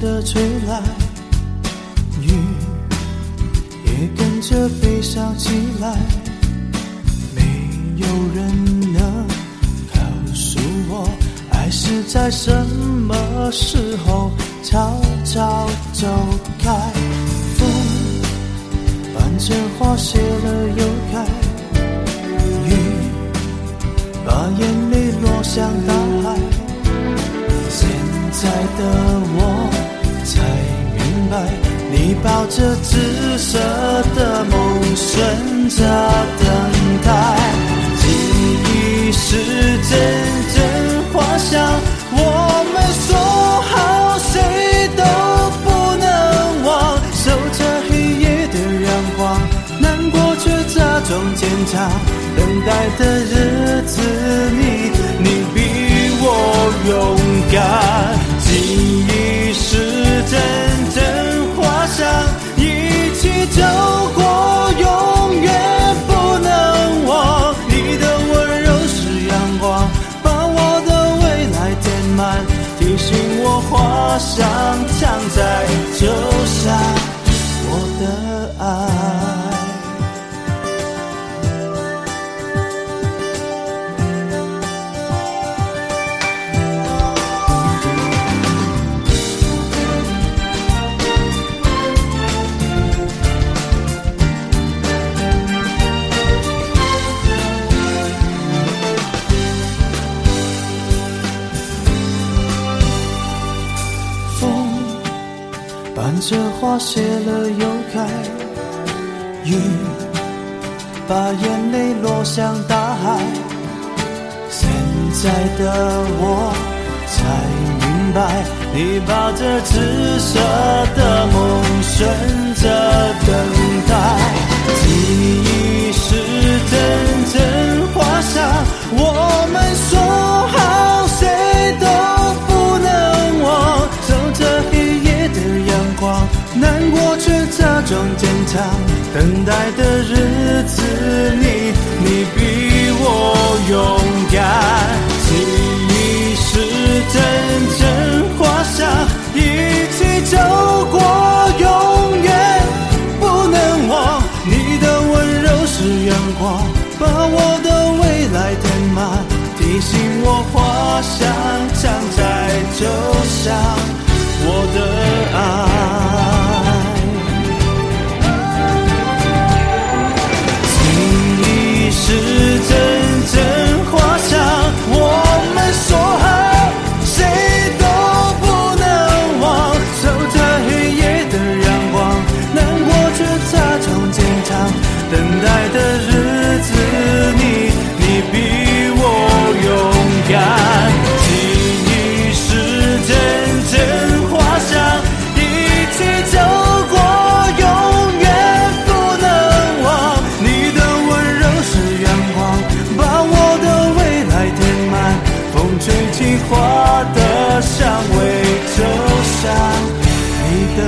的吹来，雨也跟着悲伤起来。没有人能告诉我，爱是在什么时候悄悄走开。风伴着花谢了又开，雨把眼泪落向大海。现在的我你抱着紫色的梦，顺着等待。记忆是阵阵花香，我们说好谁都不能忘。守着黑夜的阳光，难过却假装坚强。等待的日子里，你比我勇敢。看着花谢了又开，雨把眼泪落向大海。现在的我才明白，你把这紫色的梦，选择等待。记忆等待的日子里，你比我勇敢。记忆是阵阵花香，一起走过，永远不能忘。你的温柔是阳光，把我的未来填满，提醒我花香常在，就像我的爱。等待的日子里，你比我勇敢。记忆是阵阵花香，一起走过，永远不能忘。你的温柔是阳光，把我的未来填满。风吹起花的香味，就像你的